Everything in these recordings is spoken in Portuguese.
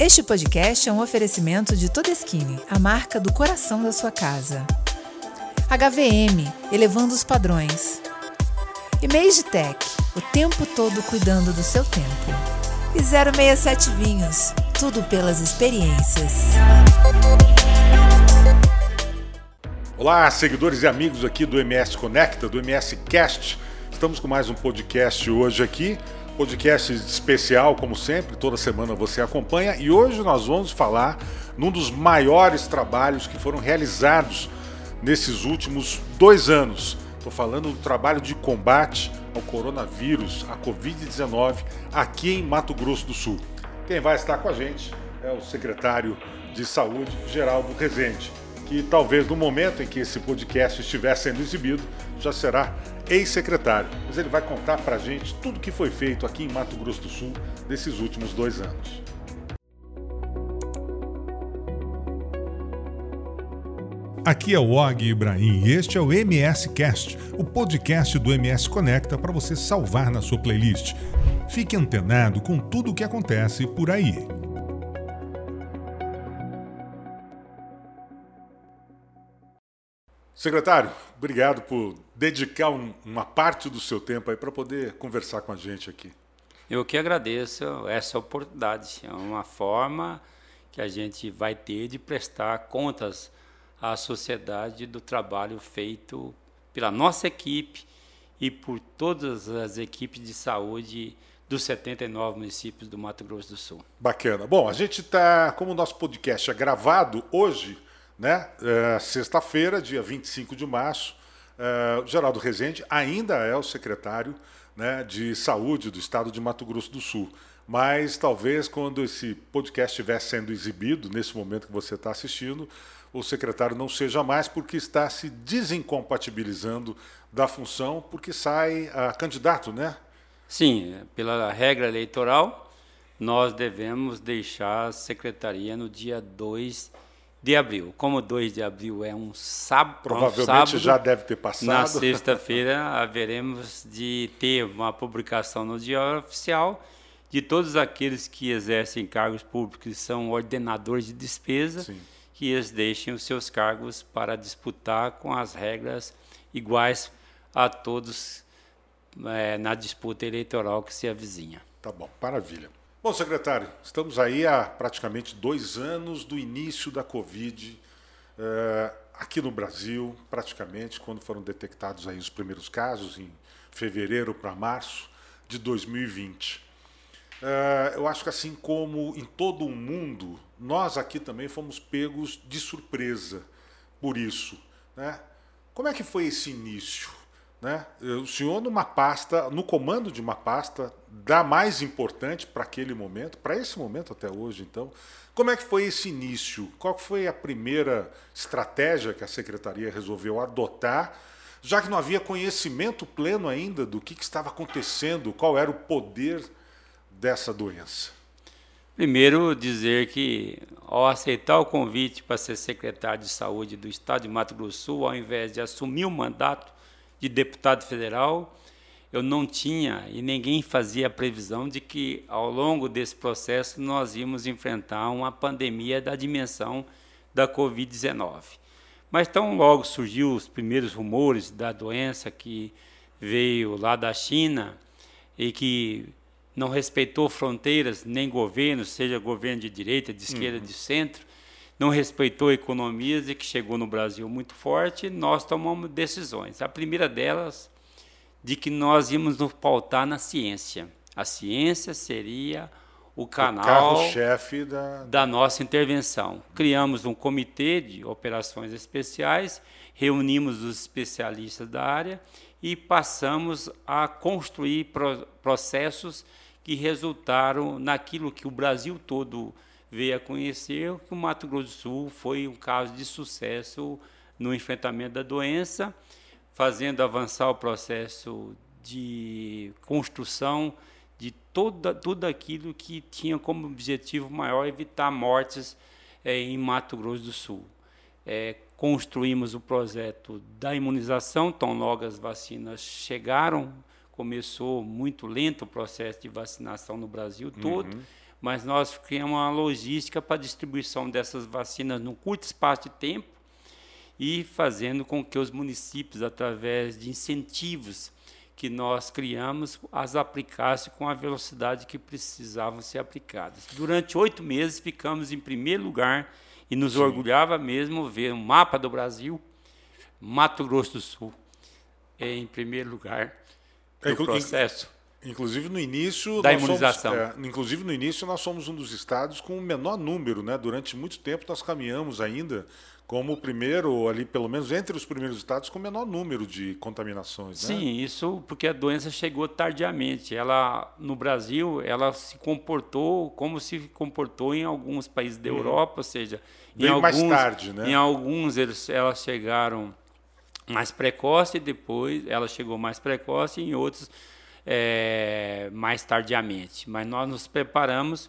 Este podcast é um oferecimento de Todeschini, a marca do coração da sua casa. HVM, elevando os padrões. E Tech, o tempo todo cuidando do seu tempo. E 067 Vinhos, tudo pelas experiências. Olá, seguidores e amigos aqui do MS Conecta, do MS Cast. Estamos com mais um podcast hoje aqui podcast especial, como sempre, toda semana você acompanha. E hoje nós vamos falar num dos maiores trabalhos que foram realizados nesses últimos dois anos. Estou falando do trabalho de combate ao coronavírus, a Covid-19, aqui em Mato Grosso do Sul. Quem vai estar com a gente é o secretário de Saúde, Geraldo Rezende, que talvez no momento em que esse podcast estiver sendo exibido já será ex-secretário, mas ele vai contar para a gente tudo o que foi feito aqui em Mato Grosso do Sul nesses últimos dois anos. Aqui é o Og Ibrahim e este é o MS Cast, o podcast do MS Conecta para você salvar na sua playlist. Fique antenado com tudo o que acontece por aí. Secretário, obrigado por dedicar um, uma parte do seu tempo aí para poder conversar com a gente aqui. Eu que agradeço essa oportunidade. É uma forma que a gente vai ter de prestar contas à sociedade do trabalho feito pela nossa equipe e por todas as equipes de saúde dos 79 municípios do Mato Grosso do Sul. Bacana. Bom, a gente está, como o nosso podcast é gravado hoje, né? É, Sexta-feira, dia 25 de março, é, Geraldo Rezende ainda é o secretário né, de Saúde do Estado de Mato Grosso do Sul. Mas talvez quando esse podcast estiver sendo exibido, nesse momento que você está assistindo, o secretário não seja mais porque está se desincompatibilizando da função, porque sai a candidato, né? Sim, pela regra eleitoral, nós devemos deixar a secretaria no dia 2 de abril. Como 2 de abril é um sábado. Provavelmente um sábado, já deve ter passado. Na sexta-feira haveremos de ter uma publicação no Diário Oficial de todos aqueles que exercem cargos públicos e são ordenadores de despesa, Sim. que eles deixem os seus cargos para disputar com as regras iguais a todos é, na disputa eleitoral que se avizinha. Tá bom, maravilha. Bom, secretário, estamos aí há praticamente dois anos do início da Covid uh, aqui no Brasil, praticamente, quando foram detectados aí os primeiros casos, em fevereiro para março de 2020. Uh, eh, eu acho que assim como em todo o mundo, nós aqui também fomos pegos de surpresa por isso. Né? Como é que foi esse início? Né? O senhor, numa pasta, no comando de uma pasta, da mais importante para aquele momento, para esse momento até hoje, então, como é que foi esse início? Qual foi a primeira estratégia que a secretaria resolveu adotar, já que não havia conhecimento pleno ainda do que, que estava acontecendo, qual era o poder dessa doença? Primeiro, dizer que, ao aceitar o convite para ser secretário de saúde do Estado de Mato Grosso Sul, ao invés de assumir o mandato de deputado federal, eu não tinha e ninguém fazia a previsão de que ao longo desse processo nós íamos enfrentar uma pandemia da dimensão da Covid-19. Mas tão logo surgiu os primeiros rumores da doença que veio lá da China e que não respeitou fronteiras nem governos, seja governo de direita, de esquerda, uhum. de centro, não respeitou economias e que chegou no Brasil muito forte, nós tomamos decisões. A primeira delas, de que nós íamos nos pautar na ciência. A ciência seria o canal chefe da... da nossa intervenção. Criamos um comitê de operações especiais, reunimos os especialistas da área e passamos a construir pro processos que resultaram naquilo que o Brasil todo veio a conhecer que o Mato Grosso do Sul foi um caso de sucesso no enfrentamento da doença, fazendo avançar o processo de construção de toda, tudo aquilo que tinha como objetivo maior evitar mortes é, em Mato Grosso do Sul. É, construímos o projeto da imunização, tão logo as vacinas chegaram começou muito lento o processo de vacinação no Brasil todo, uhum. Mas nós criamos uma logística para a distribuição dessas vacinas num curto espaço de tempo e fazendo com que os municípios, através de incentivos que nós criamos, as aplicassem com a velocidade que precisavam ser aplicadas. Durante oito meses ficamos em primeiro lugar e nos Sim. orgulhava mesmo ver um mapa do Brasil, Mato Grosso do Sul, em primeiro lugar no é, processo. Inclusive no início da imunização. Somos, é, inclusive no início nós somos um dos estados com o menor número, né? Durante muito tempo nós caminhamos ainda como o primeiro, ali pelo menos entre os primeiros estados, com o menor número de contaminações. Né? Sim, isso porque a doença chegou tardiamente. Ela no Brasil, ela se comportou como se comportou em alguns países da uhum. Europa, ou seja, em alguns, mais tarde, né? Em alguns eles, elas chegaram mais precoce e depois ela chegou mais precoce, e em outros é, mais tardiamente. Mas nós nos preparamos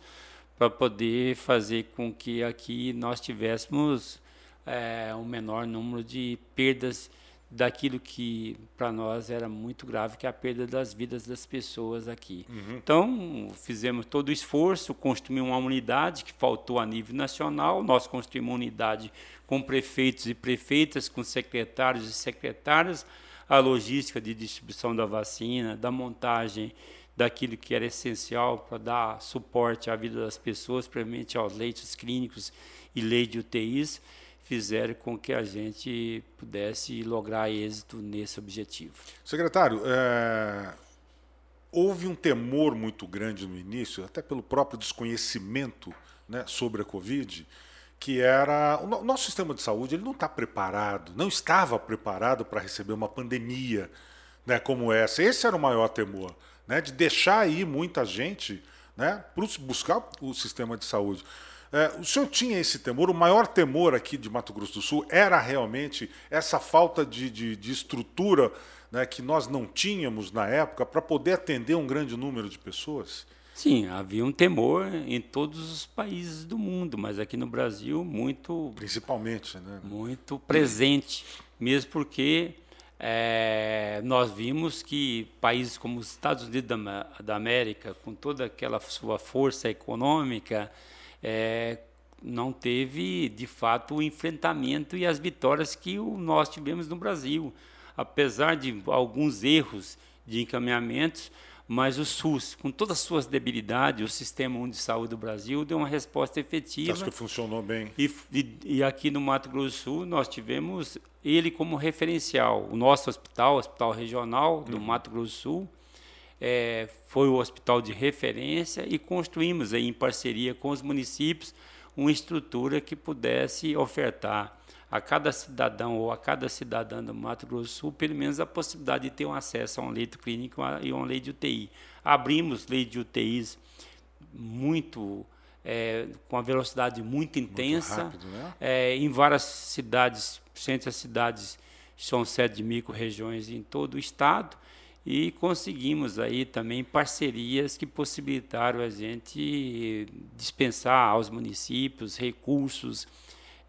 para poder fazer com que aqui nós tivéssemos é, um menor número de perdas daquilo que para nós era muito grave, que é a perda das vidas das pessoas aqui. Uhum. Então, fizemos todo o esforço, construímos uma unidade que faltou a nível nacional, nós construímos uma unidade com prefeitos e prefeitas, com secretários e secretárias, a logística de distribuição da vacina, da montagem daquilo que era essencial para dar suporte à vida das pessoas, principalmente aos leitos clínicos e leis de UTIs, fizeram com que a gente pudesse lograr êxito nesse objetivo. Secretário, é... houve um temor muito grande no início, até pelo próprio desconhecimento né, sobre a Covid, que era o nosso sistema de saúde ele não está preparado, não estava preparado para receber uma pandemia né, como essa. Esse era o maior temor, né, de deixar aí muita gente né, buscar o sistema de saúde. É, o senhor tinha esse temor? O maior temor aqui de Mato Grosso do Sul era realmente essa falta de, de, de estrutura né, que nós não tínhamos na época para poder atender um grande número de pessoas? Sim, havia um temor em todos os países do mundo, mas aqui no Brasil muito principalmente, né? Muito presente, mesmo porque é, nós vimos que países como os Estados Unidos da, da América, com toda aquela sua força econômica, é, não teve, de fato, o enfrentamento e as vitórias que o, nós tivemos no Brasil. Apesar de alguns erros de encaminhamentos, mas o SUS, com todas as suas debilidades, o Sistema Único de Saúde do Brasil deu uma resposta efetiva. Acho que funcionou bem. E, e, e, aqui no Mato Grosso do Sul, nós tivemos ele como referencial. O nosso hospital, o Hospital Regional do uhum. Mato Grosso do Sul, é, foi o hospital de referência e construímos aí, em parceria com os municípios uma estrutura que pudesse ofertar a cada cidadão ou a cada cidadã do Mato Grosso do Sul, pelo menos a possibilidade de ter um acesso a um leito clínico e a uma lei de UTI. Abrimos lei de UTIs muito é, com a velocidade muito intensa muito rápido, né? é, em várias cidades, centros cidades são sede de micro-regiões em todo o estado e conseguimos aí também parcerias que possibilitaram a gente dispensar aos municípios recursos,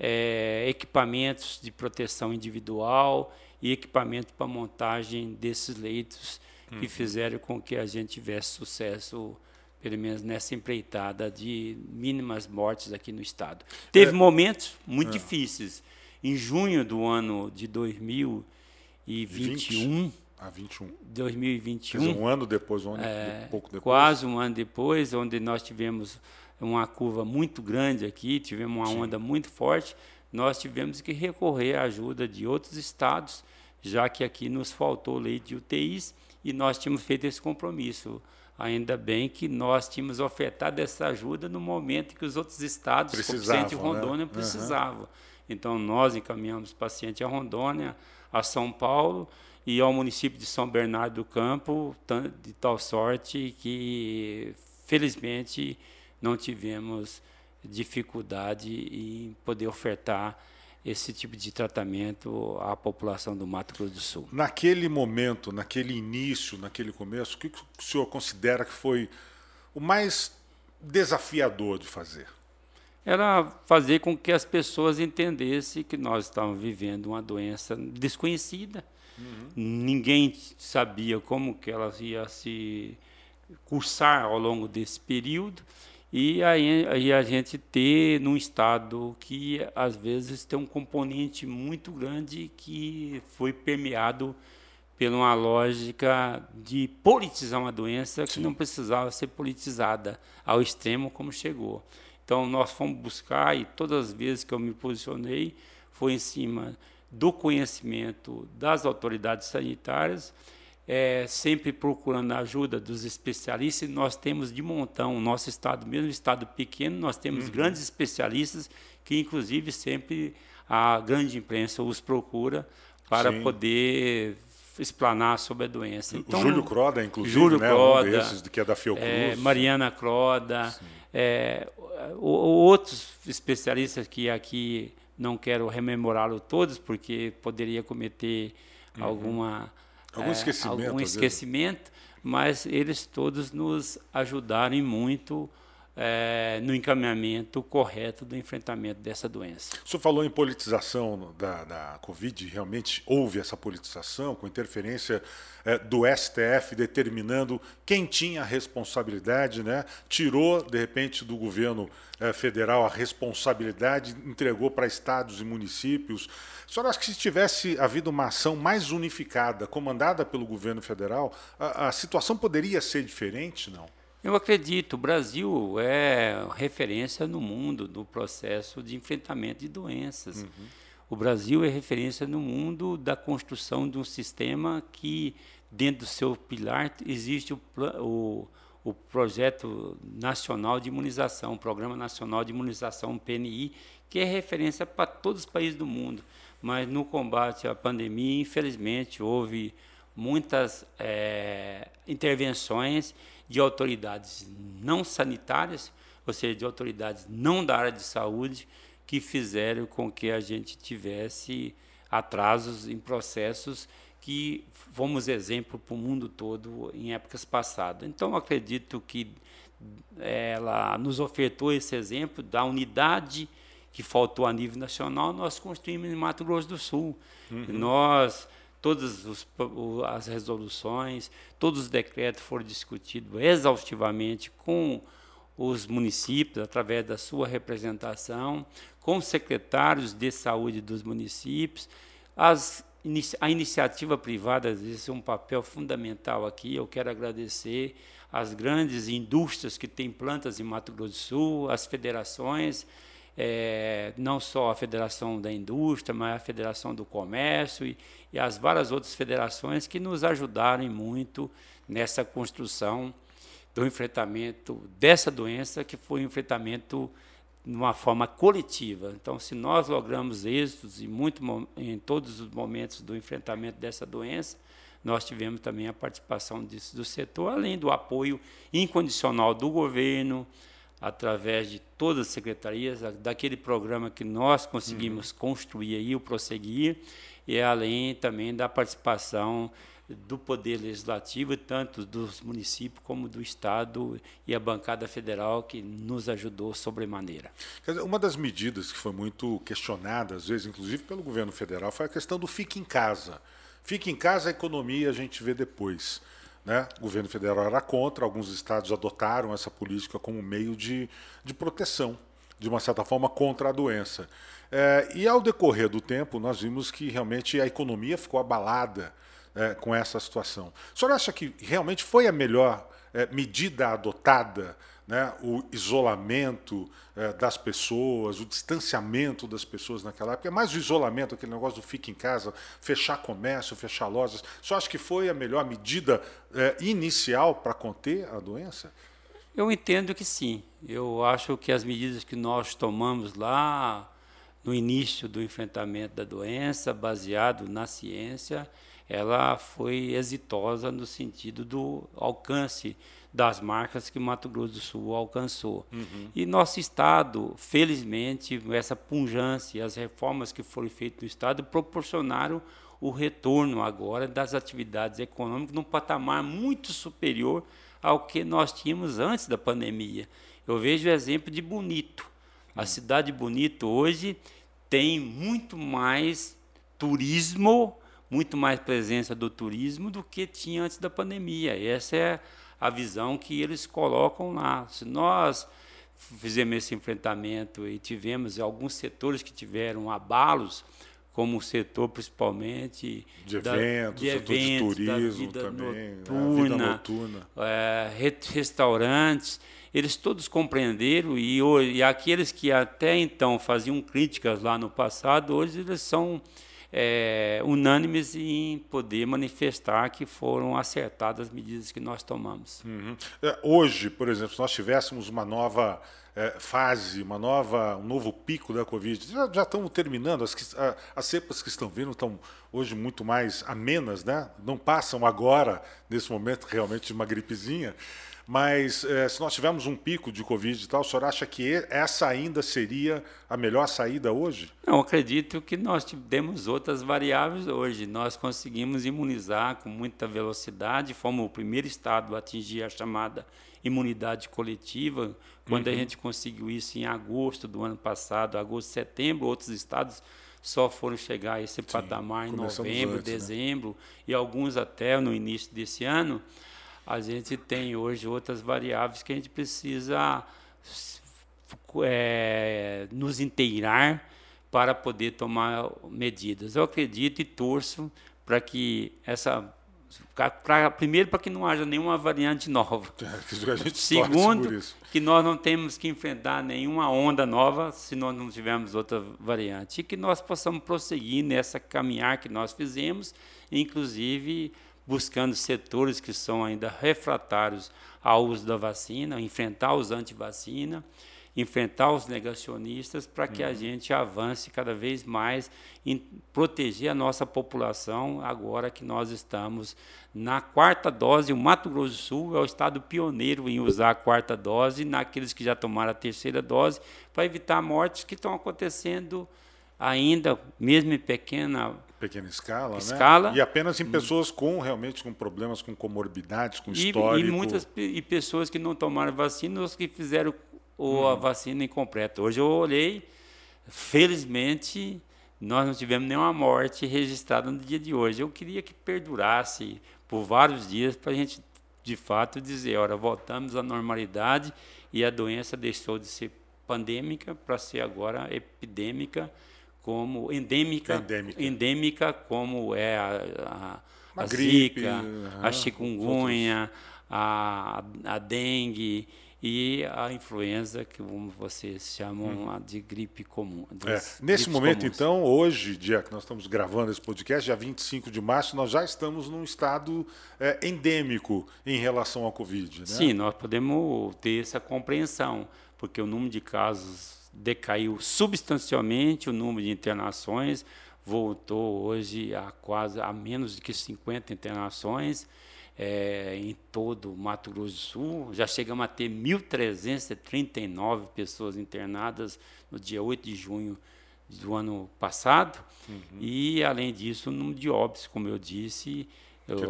é, equipamentos de proteção individual e equipamento para montagem desses leitos uhum. que fizeram com que a gente tivesse sucesso pelo menos nessa empreitada de mínimas mortes aqui no estado. Teve é. momentos muito é. difíceis. Em junho do ano de 2021, 20. A 21. 2021. Quer dizer, um ano depois, um ano é, pouco depois. Quase um ano depois, onde nós tivemos uma curva muito grande aqui, tivemos uma Sim. onda muito forte, nós tivemos que recorrer à ajuda de outros estados, já que aqui nos faltou lei de UTIs e nós tínhamos feito esse compromisso. Ainda bem que nós tínhamos ofertado essa ajuda no momento que os outros estados, precisavam, como Rondônia, né? precisavam. Uhum. Então, nós encaminhamos o paciente a Rondônia, a São Paulo, e ao município de São Bernardo do Campo, de tal sorte que, felizmente, não tivemos dificuldade em poder ofertar esse tipo de tratamento à população do Mato Grosso do Sul. Naquele momento, naquele início, naquele começo, o que o senhor considera que foi o mais desafiador de fazer? Era fazer com que as pessoas entendessem que nós estávamos vivendo uma doença desconhecida, Uhum. Ninguém sabia como que elas iam se cursar ao longo desse período. E aí, aí, a gente ter num estado que às vezes tem um componente muito grande que foi permeado por uma lógica de politizar uma doença Sim. que não precisava ser politizada ao extremo como chegou. Então nós fomos buscar e todas as vezes que eu me posicionei foi em cima do conhecimento das autoridades sanitárias é, sempre procurando a ajuda dos especialistas, nós temos de montão, o nosso estado, mesmo estado pequeno, nós temos uhum. grandes especialistas que, inclusive, sempre a grande imprensa os procura para Sim. poder explanar sobre a doença. Então, Júlio Croda, inclusive, Júlio né? Croda, um desses, que é da Fiocruz. É, Mariana Croda, é, outros especialistas que aqui não quero rememorá-lo todos, porque poderia cometer uhum. alguma Algum é, esquecimento. Algum esquecimento, mas eles todos nos ajudaram muito é, no encaminhamento correto do enfrentamento dessa doença. O senhor falou em politização da, da Covid, realmente houve essa politização, com interferência é, do STF determinando quem tinha a responsabilidade, né? tirou, de repente, do governo é, federal a responsabilidade, entregou para estados e municípios. O senhor acha que se tivesse havido uma ação mais unificada, comandada pelo governo federal, a, a situação poderia ser diferente, não? Eu acredito, o Brasil é referência no mundo do processo de enfrentamento de doenças. Uhum. O Brasil é referência no mundo da construção de um sistema que, dentro do seu pilar, existe o, o, o Projeto Nacional de Imunização, o Programa Nacional de Imunização, PNI, que é referência para todos os países do mundo. Mas no combate à pandemia, infelizmente, houve muitas é, intervenções de autoridades não sanitárias, ou seja, de autoridades não da área de saúde, que fizeram com que a gente tivesse atrasos em processos que fomos exemplo para o mundo todo em épocas passadas. Então, acredito que ela nos ofertou esse exemplo da unidade que faltou a nível nacional, nós construímos em Mato Grosso do Sul. Uhum. Nós todas os, as resoluções, todos os decretos foram discutidos exaustivamente com os municípios, através da sua representação, com os secretários de saúde dos municípios. As, a iniciativa privada exerce um papel fundamental aqui. Eu quero agradecer às grandes indústrias que têm plantas em Mato Grosso do Sul, às federações, é, não só a Federação da Indústria, mas a Federação do Comércio e, e as várias outras federações que nos ajudaram muito nessa construção do enfrentamento dessa doença, que foi um enfrentamento de uma forma coletiva. Então, se nós logramos êxitos em, muito, em todos os momentos do enfrentamento dessa doença, nós tivemos também a participação disso, do setor, além do apoio incondicional do governo, através de todas as secretarias, daquele programa que nós conseguimos uhum. construir aí, o Prosseguir, e além também da participação do Poder Legislativo, tanto dos municípios como do Estado e a bancada federal, que nos ajudou sobremaneira. Uma das medidas que foi muito questionada, às vezes, inclusive pelo governo federal, foi a questão do fique em casa. Fique em casa, a economia a gente vê depois. Né? O governo federal era contra, alguns estados adotaram essa política como meio de, de proteção, de uma certa forma, contra a doença. É, e ao decorrer do tempo, nós vimos que realmente a economia ficou abalada é, com essa situação. O senhor acha que realmente foi a melhor é, medida adotada né, o isolamento eh, das pessoas, o distanciamento das pessoas naquela época. É mais o isolamento, aquele negócio do fique em casa, fechar comércio, fechar lojas. Só acho que foi a melhor medida eh, inicial para conter a doença? Eu entendo que sim. Eu acho que as medidas que nós tomamos lá no início do enfrentamento da doença, baseado na ciência, ela foi exitosa no sentido do alcance das marcas que Mato Grosso do Sul alcançou. Uhum. E nosso Estado, felizmente, essa punjância, as reformas que foram feitas no Estado proporcionaram o retorno agora das atividades econômicas num patamar muito superior ao que nós tínhamos antes da pandemia. Eu vejo o exemplo de Bonito. A cidade de Bonito hoje tem muito mais turismo muito mais presença do turismo do que tinha antes da pandemia. Essa é a visão que eles colocam lá. Se nós fizemos esse enfrentamento e tivemos alguns setores que tiveram abalos, como o setor principalmente de da, eventos, de, eventos, de turismo também, noturna, vida noturna. É, restaurantes, eles todos compreenderam e, e aqueles que até então faziam críticas lá no passado, hoje eles são é, unânimes em poder manifestar que foram acertadas as medidas que nós tomamos. Uhum. É, hoje, por exemplo, se nós tivéssemos uma nova é, fase, uma nova, um novo pico da Covid, já, já terminando, as, que, a, as cepas que estão vindo estão hoje muito mais amenas, né? não passam agora, nesse momento, realmente de uma gripezinha. Mas é, se nós tivermos um pico de Covid e tal, o senhor acha que essa ainda seria a melhor saída hoje? Não, acredito que nós tivemos outras variáveis hoje. Nós conseguimos imunizar com muita velocidade, fomos o primeiro estado a atingir a chamada imunidade coletiva, quando uhum. a gente conseguiu isso em agosto do ano passado, agosto, setembro, outros estados só foram chegar a esse Sim, patamar em novembro, antes, né? dezembro né? e alguns até no início desse ano a gente tem hoje outras variáveis que a gente precisa é, nos inteirar para poder tomar medidas. Eu acredito e torço para que essa Pra, primeiro, para que não haja nenhuma variante nova. É, Segundo, que nós não temos que enfrentar nenhuma onda nova se nós não tivermos outra variante. E que nós possamos prosseguir nessa caminhar que nós fizemos, inclusive buscando setores que são ainda refratários ao uso da vacina, enfrentar os anti-vacina, enfrentar os negacionistas para que uhum. a gente avance cada vez mais em proteger a nossa população agora que nós estamos na quarta dose. O Mato Grosso do Sul é o estado pioneiro em usar a quarta dose, naqueles que já tomaram a terceira dose, para evitar mortes que estão acontecendo ainda, mesmo em pequena pequena escala, escala né? E apenas em pessoas com realmente com problemas, com comorbidades, com histórico. E, muitas e pessoas que não tomaram vacina, os que fizeram ou a hum. vacina incompleta. Hoje eu olhei, felizmente nós não tivemos nenhuma morte registrada no dia de hoje. Eu queria que perdurasse por vários dias para a gente de fato dizer, olha, voltamos à normalidade e a doença deixou de ser pandêmica para ser agora epidêmica como endêmica, endêmica, endêmica como é a, a, a zika, uhum, a chikungunya, a, a dengue e a influenza, que como vocês chamam hum. de gripe comum. É. Nesse momento, comuns. então, hoje, dia que nós estamos gravando esse podcast, dia 25 de março, nós já estamos num estado é, endêmico em relação ao Covid. Né? Sim, nós podemos ter essa compreensão, porque o número de casos decaiu substancialmente o número de internações, voltou hoje a quase a menos de que 50 internações é, em todo o Mato Grosso do Sul. Já chegamos a ter 1.339 pessoas internadas no dia 8 de junho do ano passado. Uhum. E, além disso, o número de óbitos, como eu disse,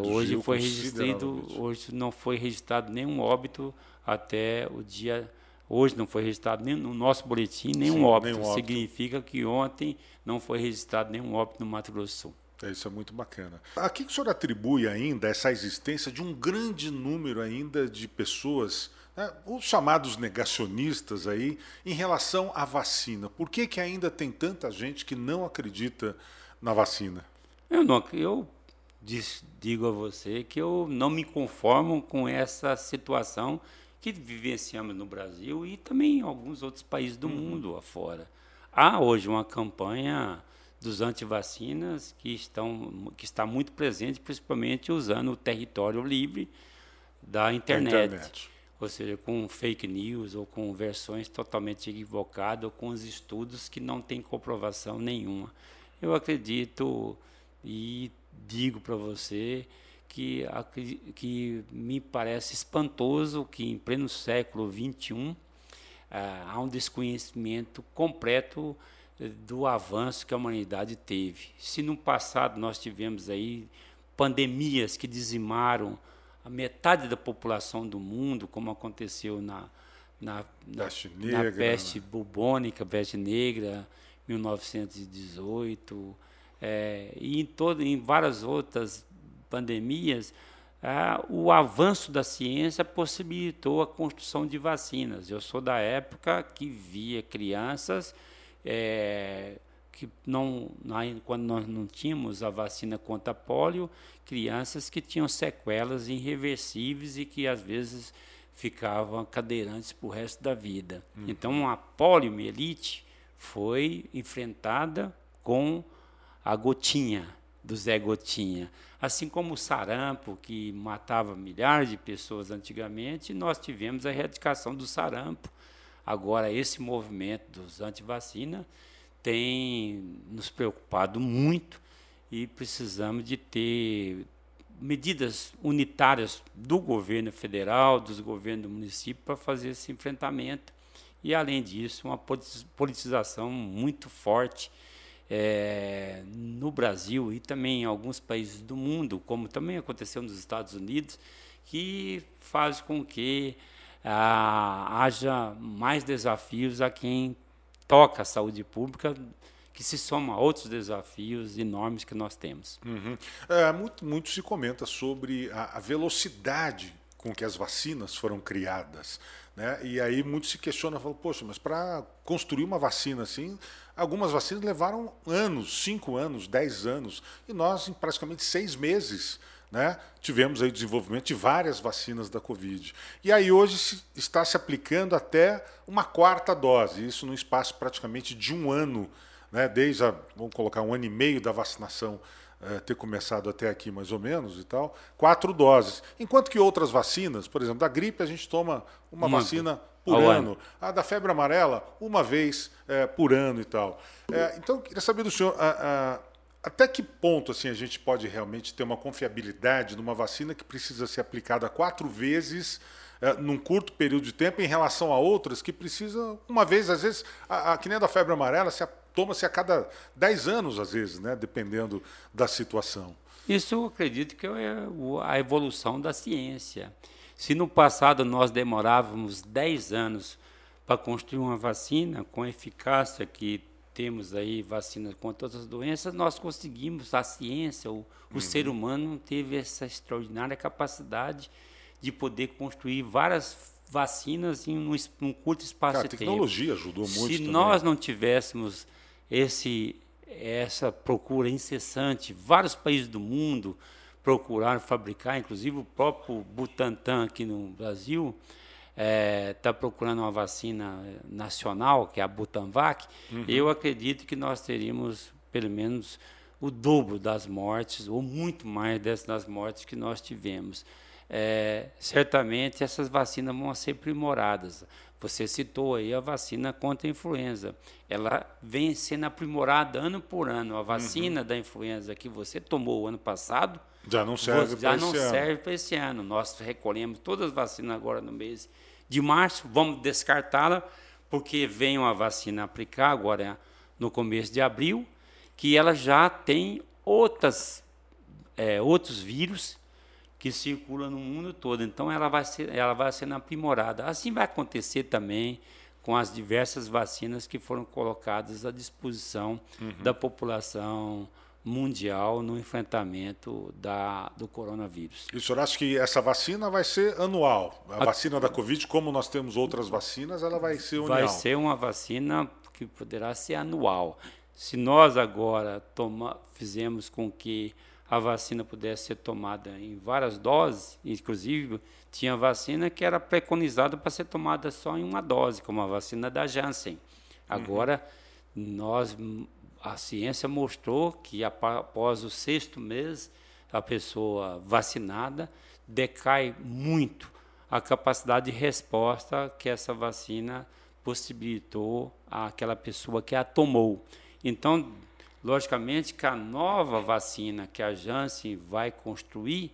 hoje foi registrado, hoje não foi registrado nenhum óbito até o dia Hoje não foi registrado nem no nosso boletim nenhum Sim, óbito. Nenhum óbito. Significa que ontem não foi registrado nenhum óbito no Mato Grosso do Sul. É, isso é muito bacana. A que, que o senhor atribui ainda essa existência de um grande número ainda de pessoas, né, os chamados negacionistas aí, em relação à vacina? Por que, que ainda tem tanta gente que não acredita na vacina? Eu não, eu digo a você que eu não me conformo com essa situação que vivenciamos no Brasil e também em alguns outros países do uhum. mundo afora. Há hoje uma campanha dos antivacinas que estão que está muito presente, principalmente usando o território livre da internet. internet. Ou seja, com fake news ou com versões totalmente equivocadas ou com os estudos que não têm comprovação nenhuma. Eu acredito e digo para você que, que me parece espantoso que em pleno século XXI ah, há um desconhecimento completo eh, do avanço que a humanidade teve. Se no passado nós tivemos aí pandemias que dizimaram a metade da população do mundo, como aconteceu na, na, na, peste, negra, na peste bubônica, peste negra, 1918, é, e em, todo, em várias outras pandemias, ah, o avanço da ciência possibilitou a construção de vacinas. Eu sou da época que via crianças é, que não, quando nós não tínhamos a vacina contra a polio, crianças que tinham sequelas irreversíveis e que às vezes ficavam cadeirantes para o resto da vida. Uhum. Então a poliomielite foi enfrentada com a gotinha do Zé Gotinha. Assim como o sarampo, que matava milhares de pessoas antigamente, nós tivemos a erradicação do sarampo. Agora, esse movimento dos antivacina tem nos preocupado muito e precisamos de ter medidas unitárias do governo federal, dos governos do município para fazer esse enfrentamento. E, além disso, uma politização muito forte é, no Brasil e também em alguns países do mundo, como também aconteceu nos Estados Unidos, que faz com que ah, haja mais desafios a quem toca a saúde pública, que se soma a outros desafios enormes que nós temos. Uhum. É, muito, muito se comenta sobre a, a velocidade com que as vacinas foram criadas. Né? E aí muito se questiona, fala, poxa, mas para construir uma vacina assim, algumas vacinas levaram anos, cinco anos, dez anos, e nós em praticamente seis meses né, tivemos aí desenvolvimento de várias vacinas da Covid. E aí hoje se, está se aplicando até uma quarta dose, isso num espaço praticamente de um ano, né, desde, a, vamos colocar, um ano e meio da vacinação é, ter começado até aqui mais ou menos e tal, quatro doses. Enquanto que outras vacinas, por exemplo, da gripe a gente toma uma, uma vacina por ano. ano. A da febre amarela, uma vez é, por ano e tal. É, então, eu queria saber do senhor. A, a, até que ponto assim a gente pode realmente ter uma confiabilidade numa vacina que precisa ser aplicada quatro vezes é, num curto período de tempo em relação a outras que precisam uma vez, às vezes, a, a, que nem a da febre amarela, se toma-se a cada 10 anos, às vezes, né, dependendo da situação. Isso eu acredito que é a evolução da ciência. Se no passado nós demorávamos 10 anos para construir uma vacina com eficácia que temos aí vacinas contra todas as doenças, nós conseguimos, a ciência, o, o uhum. ser humano teve essa extraordinária capacidade de poder construir várias vacinas em um, um curto espaço Cara, de tempo. A tecnologia ajudou muito Se também. nós não tivéssemos esse, essa procura incessante. Vários países do mundo procuraram fabricar, inclusive o próprio Butantan aqui no Brasil está é, tá procurando uma vacina nacional, que é a Butanvac. Uhum. Eu acredito que nós teríamos pelo menos o dobro das mortes, ou muito mais dessas mortes que nós tivemos. É, certamente essas vacinas vão ser aprimoradas. Você citou aí a vacina contra a influenza. Ela vem sendo aprimorada ano por ano. A vacina uhum. da influenza que você tomou ano passado já não serve para esse, serve esse ano. Nós recolhemos todas as vacinas agora no mês de março, vamos descartá-la, porque vem uma vacina aplicar agora no começo de abril, que ela já tem outras, é, outros vírus que circula no mundo todo. Então ela vai ser, ela vai sendo aprimorada. Assim vai acontecer também com as diversas vacinas que foram colocadas à disposição uhum. da população mundial no enfrentamento da, do coronavírus. E o senhor acha que essa vacina vai ser anual? A, a vacina da Covid, como nós temos outras vacinas, ela vai ser anual? Vai ser uma vacina que poderá ser anual. Se nós agora toma, fizemos com que a vacina pudesse ser tomada em várias doses, inclusive tinha vacina que era preconizada para ser tomada só em uma dose, como a vacina da Janssen. Agora, uhum. nós, a ciência mostrou que após o sexto mês, a pessoa vacinada decai muito a capacidade de resposta que essa vacina possibilitou àquela pessoa que a tomou. Então, Logicamente que a nova vacina que a Janssen vai construir,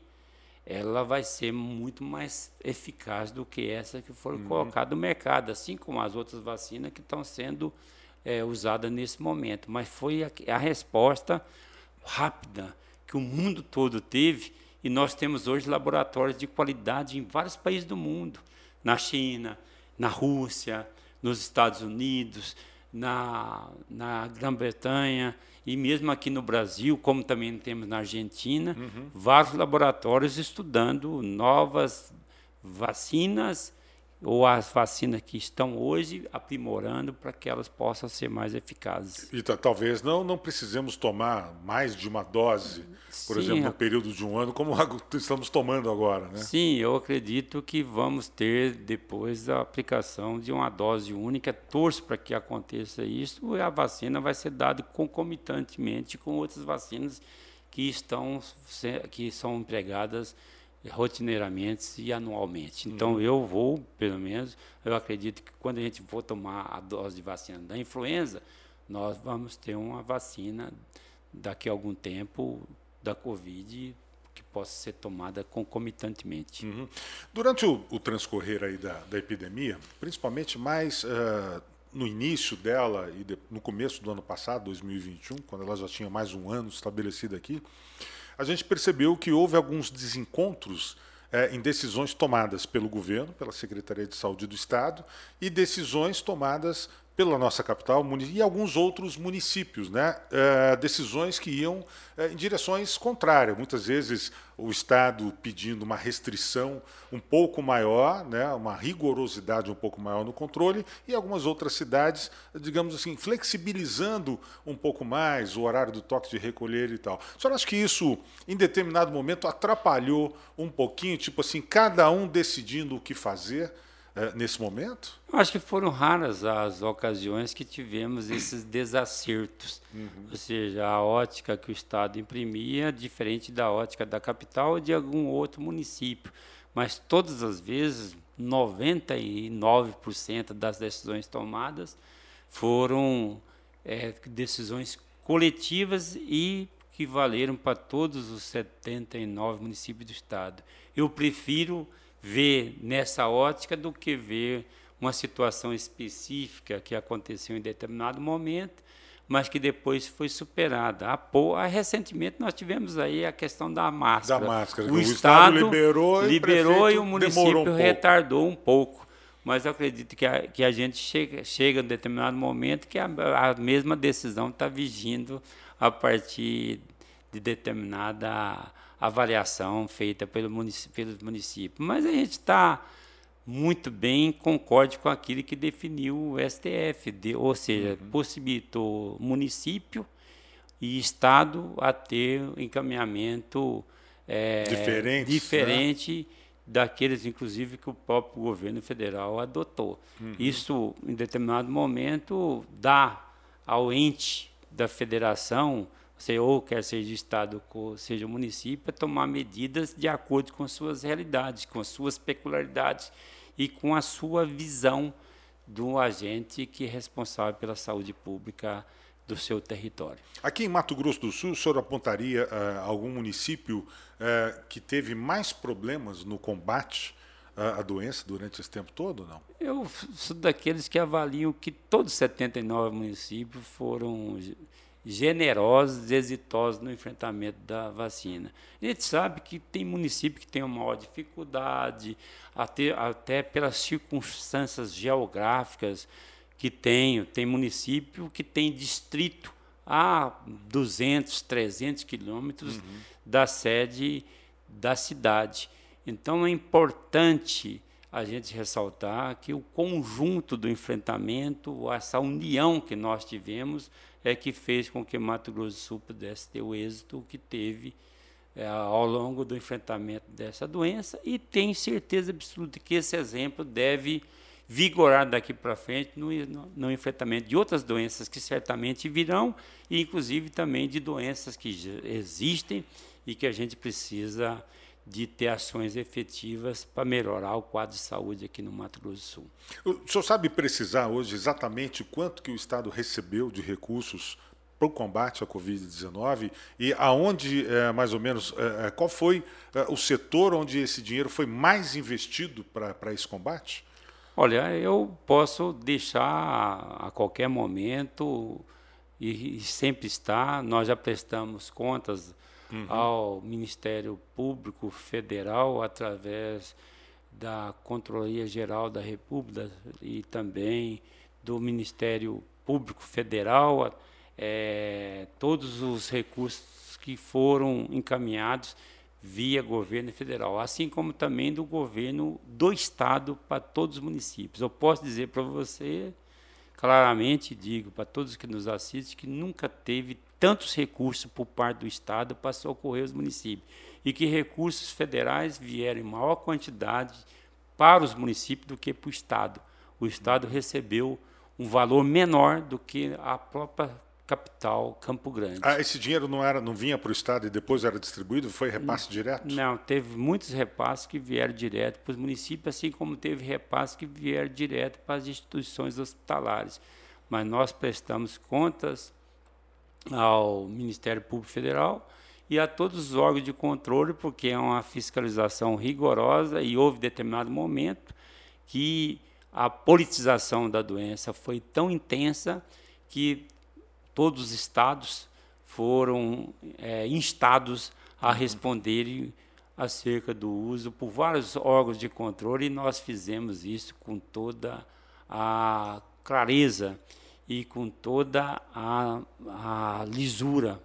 ela vai ser muito mais eficaz do que essa que foi uhum. colocada no mercado, assim como as outras vacinas que estão sendo é, usadas nesse momento. Mas foi a, a resposta rápida que o mundo todo teve e nós temos hoje laboratórios de qualidade em vários países do mundo, na China, na Rússia, nos Estados Unidos, na, na Grã-Bretanha e mesmo aqui no Brasil, como também temos na Argentina, uhum. vários laboratórios estudando novas vacinas ou as vacinas que estão hoje aprimorando para que elas possam ser mais eficazes. E talvez não não precisemos tomar mais de uma dose, por Sim, exemplo, no período de um ano, como estamos tomando agora, né? Sim, eu acredito que vamos ter depois a aplicação de uma dose única. Torço para que aconteça isso e a vacina vai ser dada concomitantemente com outras vacinas que estão que são empregadas rotineiramente e anualmente. Então, uhum. eu vou, pelo menos, eu acredito que quando a gente for tomar a dose de vacina da influenza, nós vamos ter uma vacina daqui a algum tempo da Covid que possa ser tomada concomitantemente. Uhum. Durante o, o, transcorrer aí da, da epidemia, principalmente mais uh, no início dela e de, no começo do ano passado, 2021, quando ela já tinha mais um ano estabelecida aqui, a gente percebeu que houve alguns desencontros é, em decisões tomadas pelo governo, pela Secretaria de Saúde do Estado, e decisões tomadas pela nossa capital e alguns outros municípios, né? É, decisões que iam é, em direções contrárias. Muitas vezes o Estado pedindo uma restrição um pouco maior, né? uma rigorosidade um pouco maior no controle, e algumas outras cidades, digamos assim, flexibilizando um pouco mais o horário do toque de recolher e tal. A senhora acha que isso, em determinado momento, atrapalhou um pouquinho, tipo assim, cada um decidindo o que fazer? É, nesse momento? Acho que foram raras as ocasiões que tivemos esses desacertos. Uhum. Ou seja, a ótica que o Estado imprimia, diferente da ótica da capital ou de algum outro município. Mas todas as vezes, 99% das decisões tomadas foram é, decisões coletivas e que valeram para todos os 79 municípios do Estado. Eu prefiro ver nessa ótica do que ver uma situação específica que aconteceu em determinado momento, mas que depois foi superada. Recentemente nós tivemos aí a questão da máscara. Da máscara. O, o Estado, Estado, liberou, liberou e o município um retardou um pouco. Mas eu acredito que a, que a gente chega, chega em determinado momento que a, a mesma decisão está vigindo a partir de determinada avaliação feita pelo município, pelos municípios. Mas a gente está muito bem concorde com aquilo que definiu o STF, de, ou seja, uhum. possibilitou município e Estado a ter encaminhamento é, diferente, diferente né? daqueles, inclusive, que o próprio governo federal adotou. Uhum. Isso, em determinado momento, dá ao ente da federação você ou quer seja estado ou seja município, tomar medidas de acordo com suas realidades, com as suas peculiaridades e com a sua visão do agente que é responsável pela saúde pública do seu território. Aqui em Mato Grosso do Sul, o senhor apontaria uh, algum município uh, que teve mais problemas no combate uh, à doença durante esse tempo todo, não? Eu sou daqueles que avaliam que todos os 79 municípios foram generosos, exitosos no enfrentamento da vacina. A gente sabe que tem município que tem uma maior dificuldade, até, até pelas circunstâncias geográficas que tem. Tem município que tem distrito a 200, 300 quilômetros uhum. da sede da cidade. Então é importante a gente ressaltar que o conjunto do enfrentamento, essa união que nós tivemos, é que fez com que Mato Grosso do Sul pudesse ter o êxito que teve é, ao longo do enfrentamento dessa doença. E tem certeza absoluta que esse exemplo deve vigorar daqui para frente no, no, no, enfrentamento de outras doenças que certamente virão e inclusive também de doenças que existem e que a gente precisa de ter ações efetivas para melhorar o quadro de saúde aqui no Mato Grosso do Sul. O senhor sabe precisar hoje exatamente quanto que o Estado recebeu de recursos para o combate à Covid-19 e aonde, é, mais ou menos, é, qual foi é, o setor onde esse dinheiro foi mais investido para esse combate? Olha, eu posso deixar a qualquer momento e, e sempre está, nós já prestamos contas uhum. ao Ministério Público Federal através da Controladoria Geral da República e também do Ministério Público Federal, é, todos os recursos que foram encaminhados via governo federal, assim como também do governo do estado para todos os municípios. Eu posso dizer para você, claramente digo para todos que nos assistem, que nunca teve tantos recursos por parte do estado para socorrer os municípios e que recursos federais vieram em maior quantidade para os municípios do que para o estado. O estado recebeu um valor menor do que a própria capital Campo Grande. Ah, esse dinheiro não era, não vinha para o estado e depois era distribuído? Foi repasse direto? Não, teve muitos repasses que vieram direto para os municípios, assim como teve repasses que vieram direto para as instituições hospitalares. Mas nós prestamos contas ao Ministério Público Federal e a todos os órgãos de controle, porque é uma fiscalização rigorosa e houve determinado momento que a politização da doença foi tão intensa que todos os estados foram é, instados a responderem acerca do uso por vários órgãos de controle e nós fizemos isso com toda a clareza e com toda a, a lisura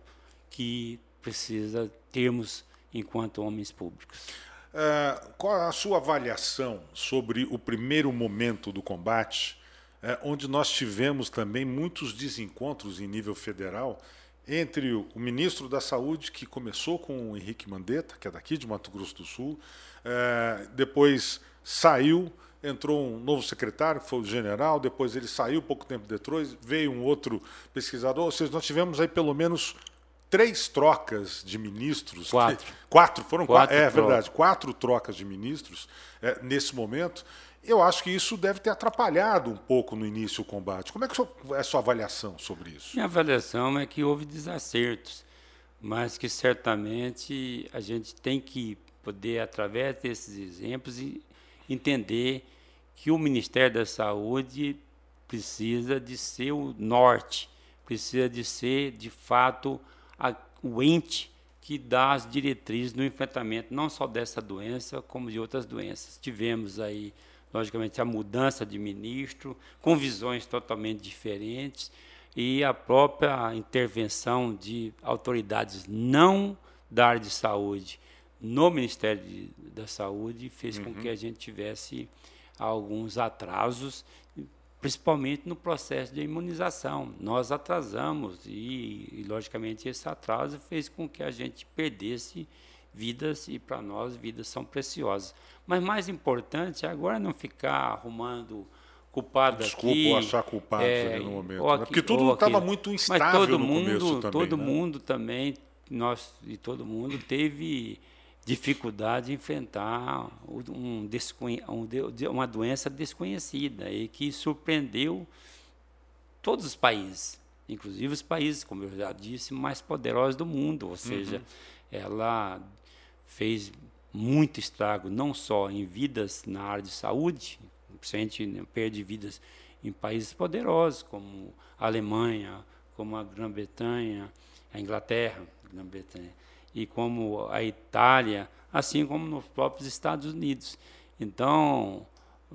que precisa termos enquanto homens públicos. É, qual a sua avaliação sobre o primeiro momento do combate é, onde nós tivemos também muitos desencontros em nível federal entre o ministro da Saúde, que começou com o Henrique Mandetta, que é daqui de Mato Grosso do Sul, é, depois saiu, entrou um novo secretário, que foi o general, depois ele saiu pouco tempo depois, veio um outro pesquisador, ou seja, nós tivemos aí pelo menos três trocas de ministros. Quatro. Quatro, foram quatro. quatro é trocas. verdade, quatro trocas de ministros é, nesse momento. Eu acho que isso deve ter atrapalhado um pouco no início o combate. Como é que é a sua avaliação sobre isso? Minha avaliação é que houve desacertos, mas que certamente a gente tem que poder, através desses exemplos, entender que o Ministério da Saúde precisa de ser o norte, precisa de ser, de fato, a, o ente que dá as diretrizes no enfrentamento não só dessa doença, como de outras doenças. Tivemos aí logicamente, a mudança de ministro, com visões totalmente diferentes, e a própria intervenção de autoridades não da área de saúde no Ministério de, da Saúde fez uhum. com que a gente tivesse alguns atrasos, principalmente no processo de imunização. Nós atrasamos e, e logicamente, esse atraso fez com que a gente perdesse vidas e para nós vidas são preciosas. Mas mais importante agora não ficar arrumando culpado Desculpa aqui. Desculpa achar culpados é, ali no momento. Né? Aqui, Porque tudo estava muito instável mas todo no mundo, começo também. Todo né? mundo também, nós e todo mundo teve dificuldade em enfrentar um um, uma doença desconhecida e que surpreendeu todos os países, inclusive os países, como eu já disse, mais poderosos do mundo. Ou seja, uhum. ela fez muito estrago, não só em vidas na área de saúde, principalmente né, perde vidas em países poderosos, como a Alemanha, como a Grã-Bretanha, a Inglaterra, Grã-Bretanha, e como a Itália, assim como nos próprios Estados Unidos. Então,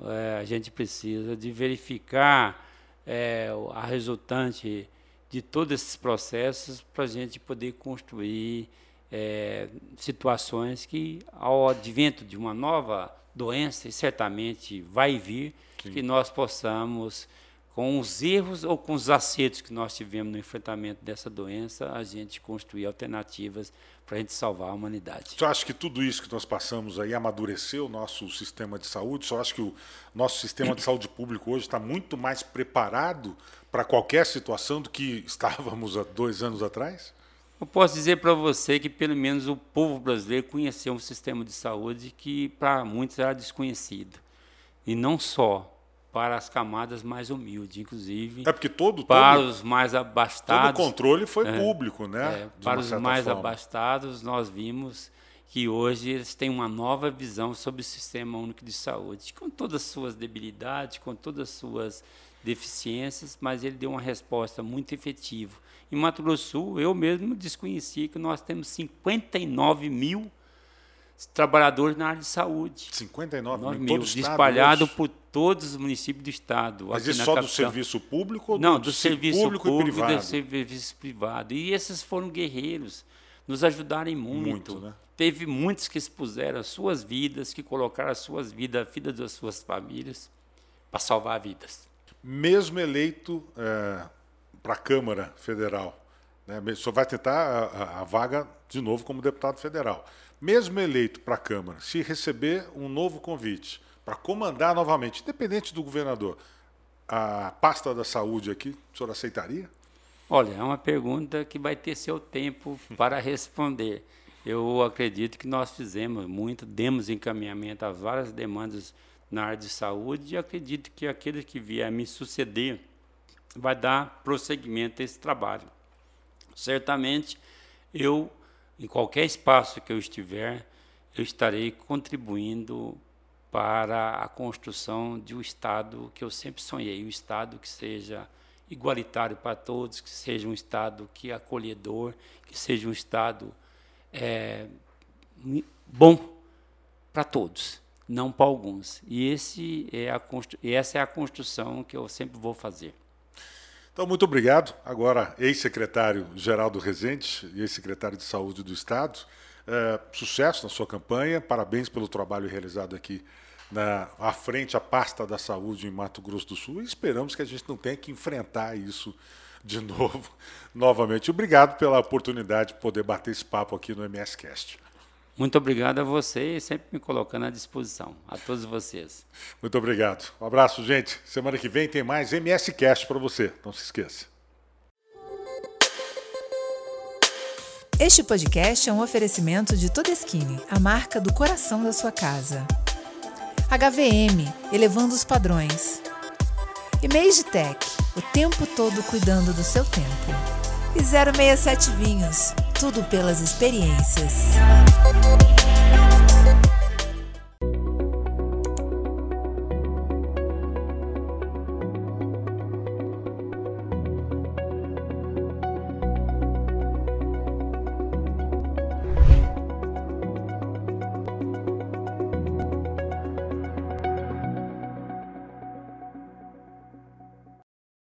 é, a gente precisa de verificar é, a resultante de todos esses processos para a gente poder construir é, situações que, ao advento de uma nova doença, certamente vai vir, Sim. que nós possamos, com os erros ou com os acertos que nós tivemos no enfrentamento dessa doença, a gente construir alternativas para a gente salvar a humanidade. Você acha que tudo isso que nós passamos aí amadureceu o nosso sistema de saúde? Você acha que o nosso sistema de saúde público hoje está muito mais preparado para qualquer situação do que estávamos há dois anos atrás? Eu posso dizer para você que pelo menos o povo brasileiro conheceu um sistema de saúde que para muitos era desconhecido. E não só para as camadas mais humildes, inclusive. É porque todo para todo, os mais abastados. Todo o controle foi é, público, né? É, para os mais forma. abastados, nós vimos que hoje eles têm uma nova visão sobre o sistema único de saúde, com todas as suas debilidades, com todas as suas deficiências, mas ele deu uma resposta muito efetiva em Mato Grosso do Sul, eu mesmo desconheci que nós temos 59 mil trabalhadores na área de saúde. 59 9 mil, mil espalhados por todos os municípios do estado. Mas isso só capital. do serviço público ou Não, do, do serviço público, público e do serviço privado. E esses foram guerreiros, nos ajudaram muito. muito né? Teve muitos que expuseram as suas vidas, que colocaram as suas vidas, a vida das suas famílias, para salvar vidas. Mesmo eleito é, para a Câmara Federal, né, só vai tentar a, a, a vaga de novo como deputado federal. Mesmo eleito para a Câmara, se receber um novo convite para comandar novamente, independente do governador, a pasta da saúde aqui, o senhor aceitaria? Olha, é uma pergunta que vai ter seu tempo para responder. Eu acredito que nós fizemos muito, demos encaminhamento a várias demandas na área de saúde e acredito que aquele que vier me suceder vai dar prosseguimento a esse trabalho. Certamente, eu, em qualquer espaço que eu estiver, eu estarei contribuindo para a construção de um Estado que eu sempre sonhei, um Estado que seja igualitário para todos, que seja um Estado que é acolhedor, que seja um Estado é, bom para todos, não para alguns. E esse é a, essa é a construção que eu sempre vou fazer. Então, muito obrigado. Agora, ex-secretário Geraldo Rezende ex-secretário de Saúde do Estado. É, sucesso na sua campanha, parabéns pelo trabalho realizado aqui na, à frente à pasta da saúde em Mato Grosso do Sul e esperamos que a gente não tenha que enfrentar isso de novo, novamente. Obrigado pela oportunidade de poder bater esse papo aqui no MSCast. Muito obrigado a você e sempre me colocando à disposição. A todos vocês. Muito obrigado. Um abraço, gente. Semana que vem tem mais MSCast para você. Não se esqueça. Este podcast é um oferecimento de Todeskine, a marca do coração da sua casa. HVM, elevando os padrões. E Tech, o tempo todo cuidando do seu tempo. E 067 Vinhos, tudo pelas experiências.